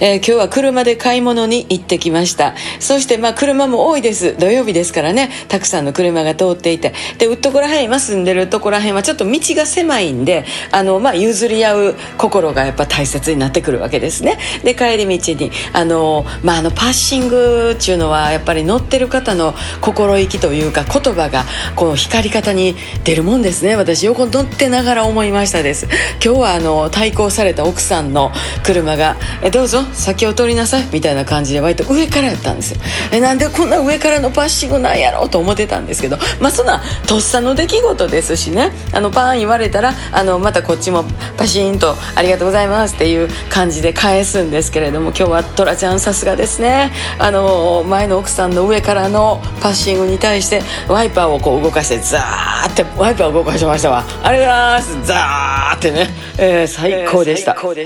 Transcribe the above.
えー、今日は車で買い物に行ってきました。そしてまあ車も多いです。土曜日ですからね。たくさんの車が通っていて。でウッドコら辺今住んでるとこら辺はちょっと道が狭いんであの、まあ、譲り合う心がやっぱ大切になってくるわけですね。で帰り道にあの、まあ、あのパッシングっていうのはやっぱり乗ってる方の心意気というか言葉がこう光り方に出るもんですね。私横乗ってながら思いましたです。今日はあの対抗された奥さんの車が「えどうぞ。先を取りなさいみたいな感じで割と上からやったんですよえなんでこんな上からのパッシングなんやろうと思ってたんですけどまあそんなとっさの出来事ですしね。あのパーン言われたらあのまたこっちもパシーンと「ありがとうございます」っていう感じで返すんですけれども今日はトラちゃんさすがですね。あの前の奥さんの上からのパッシングに対してワイパーをこう動かしてザーってワイパーを動かしましたわ。ありがとうございます。ザーってね、えー、最高でした。えー